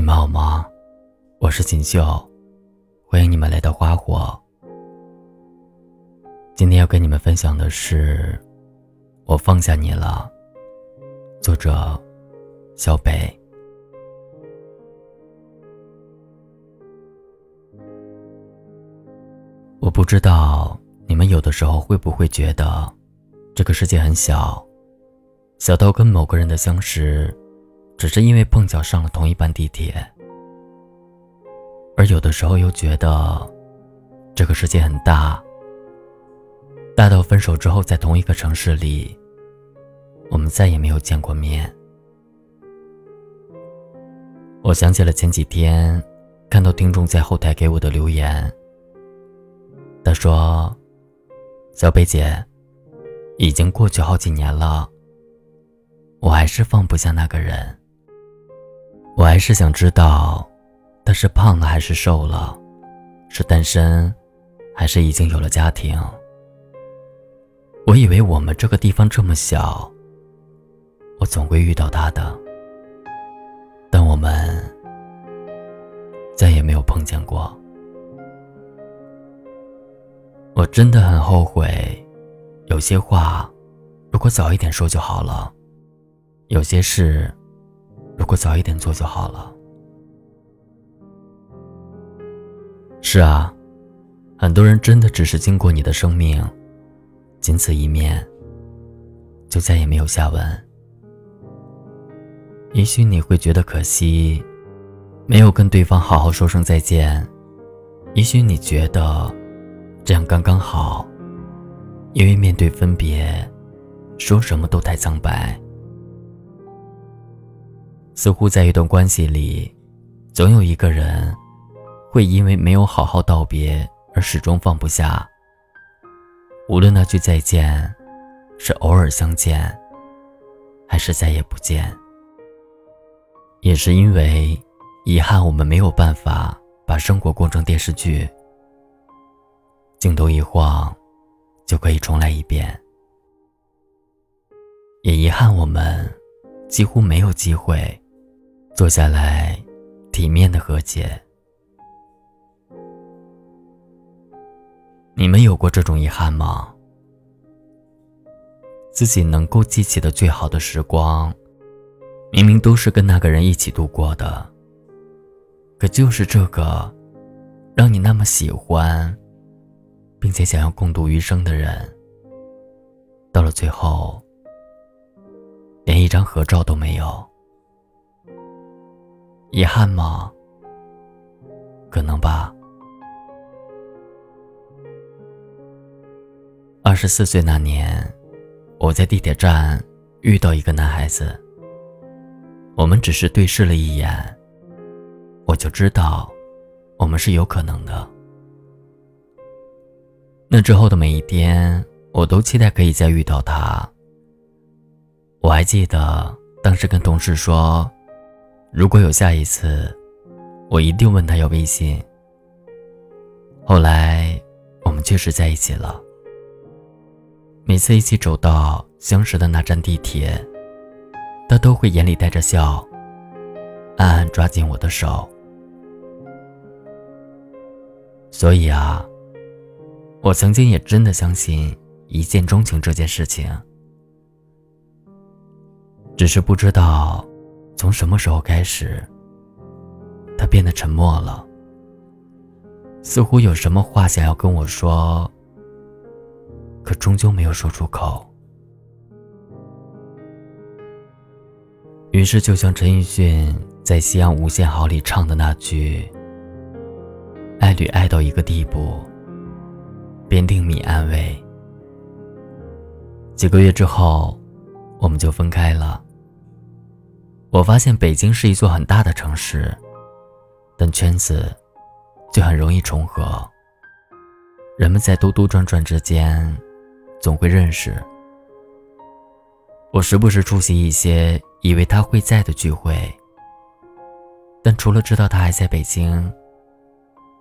你们好吗？我是锦绣，欢迎你们来到花火。今天要跟你们分享的是《我放下你了》，作者小北。我不知道你们有的时候会不会觉得，这个世界很小，小到跟某个人的相识。只是因为碰巧上了同一班地铁，而有的时候又觉得这个世界很大，大到分手之后在同一个城市里，我们再也没有见过面。我想起了前几天看到听众在后台给我的留言，他说：“小北姐，已经过去好几年了，我还是放不下那个人。”我还是想知道，他是胖了还是瘦了，是单身，还是已经有了家庭。我以为我们这个地方这么小，我总会遇到他的，但我们再也没有碰见过。我真的很后悔，有些话如果早一点说就好了，有些事。如果早一点做就好了。是啊，很多人真的只是经过你的生命，仅此一面，就再也没有下文。也许你会觉得可惜，没有跟对方好好说声再见；也许你觉得这样刚刚好，因为面对分别，说什么都太苍白。似乎在一段关系里，总有一个人会因为没有好好道别而始终放不下。无论那句再见是偶尔相见，还是再也不见，也是因为遗憾，我们没有办法把生活过成电视剧，镜头一晃就可以重来一遍。也遗憾，我们几乎没有机会。坐下来，体面的和解。你们有过这种遗憾吗？自己能够记起的最好的时光，明明都是跟那个人一起度过的，可就是这个，让你那么喜欢，并且想要共度余生的人，到了最后，连一张合照都没有。遗憾吗？可能吧。二十四岁那年，我在地铁站遇到一个男孩子。我们只是对视了一眼，我就知道，我们是有可能的。那之后的每一天，我都期待可以再遇到他。我还记得当时跟同事说。如果有下一次，我一定问他要微信。后来，我们确实在一起了。每次一起走到相识的那站地铁，他都会眼里带着笑，暗暗抓紧我的手。所以啊，我曾经也真的相信一见钟情这件事情，只是不知道。从什么时候开始，他变得沉默了，似乎有什么话想要跟我说，可终究没有说出口。于是，就像陈奕迅在《夕阳无限好》里唱的那句：“爱侣爱到一个地步，便令你安慰。”几个月之后，我们就分开了。我发现北京是一座很大的城市，但圈子就很容易重合。人们在兜兜转转之间，总会认识。我时不时出席一些以为他会在的聚会，但除了知道他还在北京，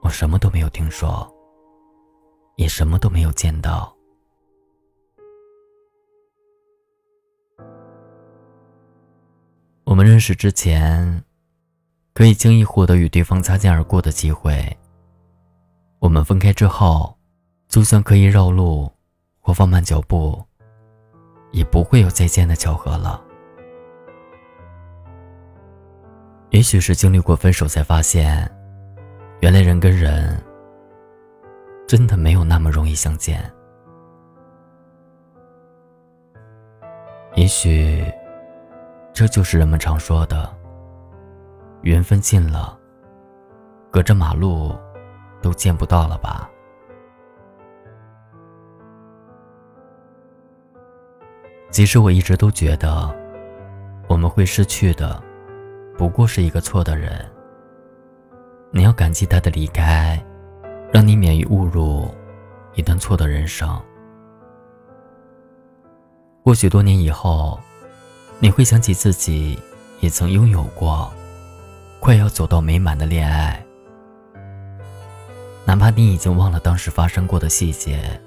我什么都没有听说，也什么都没有见到。我们认识之前，可以轻易获得与对方擦肩而过的机会。我们分开之后，就算可以绕路或放慢脚步，也不会有再见的巧合了。也许是经历过分手，才发现，原来人跟人真的没有那么容易相见。也许，这就是人们常说的。缘分尽了，隔着马路都见不到了吧？其实我一直都觉得，我们会失去的，不过是一个错的人。你要感激他的离开，让你免于误入一段错的人生。或许多年以后，你会想起自己也曾拥有过。快要走到美满的恋爱，哪怕你已经忘了当时发生过的细节，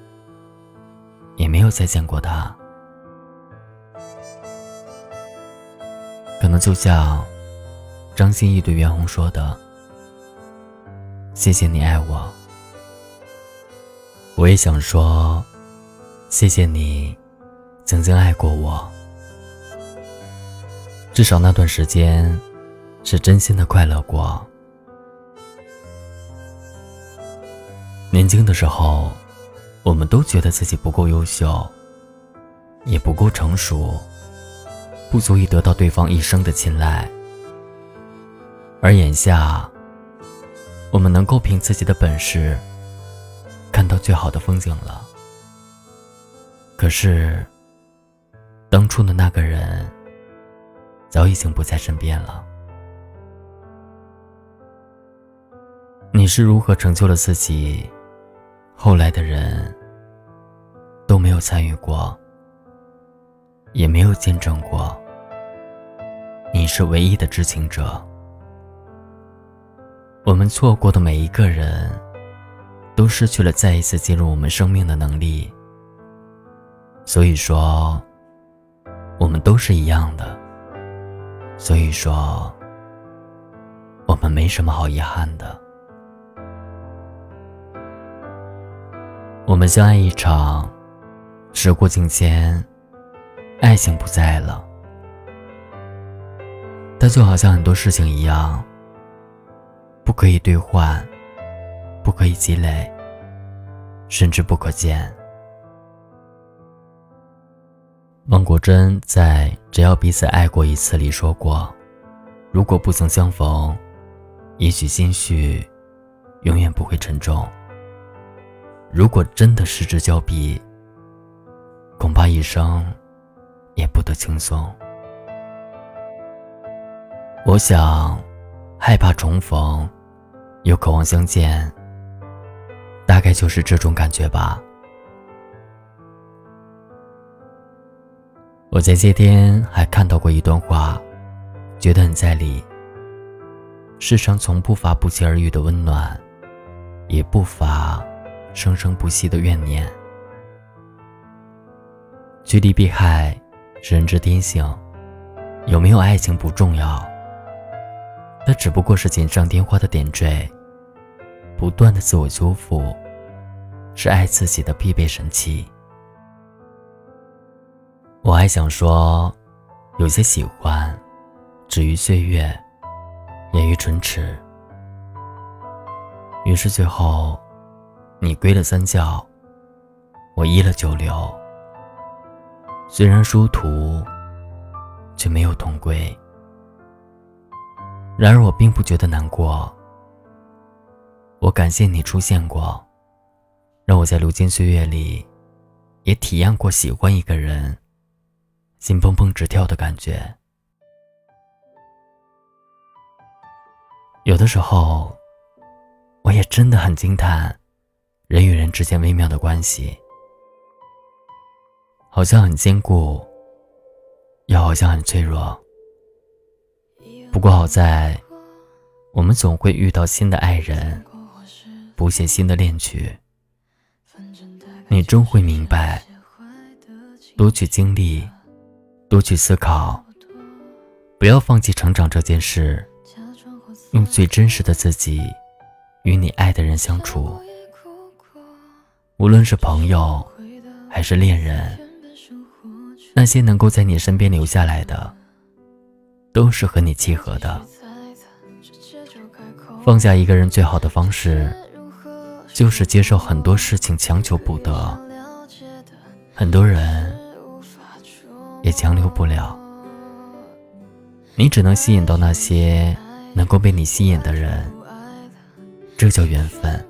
也没有再见过他，可能就像张歆艺对袁弘说的：“谢谢你爱我。”我也想说，谢谢你曾经爱过我，至少那段时间。是真心的快乐过。年轻的时候，我们都觉得自己不够优秀，也不够成熟，不足以得到对方一生的青睐。而眼下，我们能够凭自己的本事看到最好的风景了。可是，当初的那个人早已经不在身边了。你是如何成就了自己？后来的人都没有参与过，也没有见证过。你是唯一的知情者。我们错过的每一个人，都失去了再一次进入我们生命的能力。所以说，我们都是一样的。所以说，我们没什么好遗憾的。我们相爱一场，时过境迁，爱情不在了。它就好像很多事情一样，不可以兑换，不可以积累，甚至不可见。汪国真在《只要彼此爱过一次》里说过：“如果不曾相逢，也许心绪永远不会沉重。”如果真的失之交臂，恐怕一生也不得轻松。我想，害怕重逢，又渴望相见，大概就是这种感觉吧。我在这天还看到过一段话，觉得很在理。世上从不乏不期而遇的温暖，也不乏。生生不息的怨念，趋利避害是人之天性。有没有爱情不重要，那只不过是锦上添花的点缀。不断的自我修复，是爱自己的必备神器。我还想说，有些喜欢，止于岁月，掩于唇齿。于是最后。你归了三教，我依了九流。虽然殊途，却没有同归。然而我并不觉得难过。我感谢你出现过，让我在流金岁月里，也体验过喜欢一个人，心砰砰直跳的感觉。有的时候，我也真的很惊叹。人与人之间微妙的关系，好像很坚固，又好像很脆弱。不过好在，我们总会遇到新的爱人，谱写新的恋曲。你终会明白，多去经历，多去思考，不要放弃成长这件事。用最真实的自己与你爱的人相处。无论是朋友还是恋人，那些能够在你身边留下来的，都是和你契合的。放下一个人最好的方式，就是接受很多事情强求不得，很多人也强留不了。你只能吸引到那些能够被你吸引的人，这叫缘分。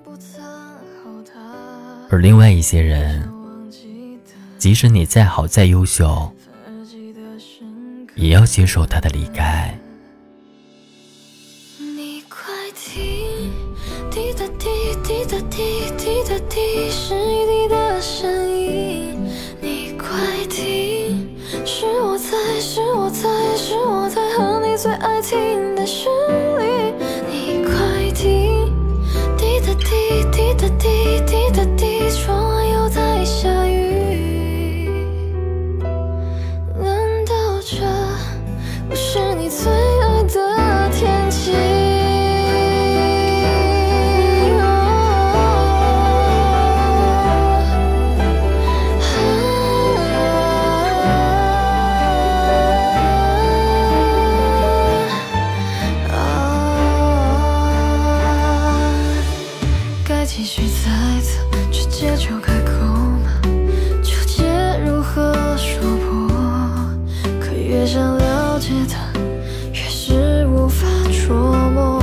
而另外一些人，即使你再好再优秀，也要接受他的离开。解的，越是无法捉摸。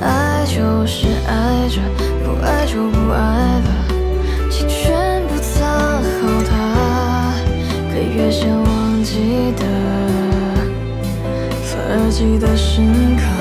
爱就是爱着，不爱就不爱了，请全部藏好它，可越想忘记的，反而记得深刻。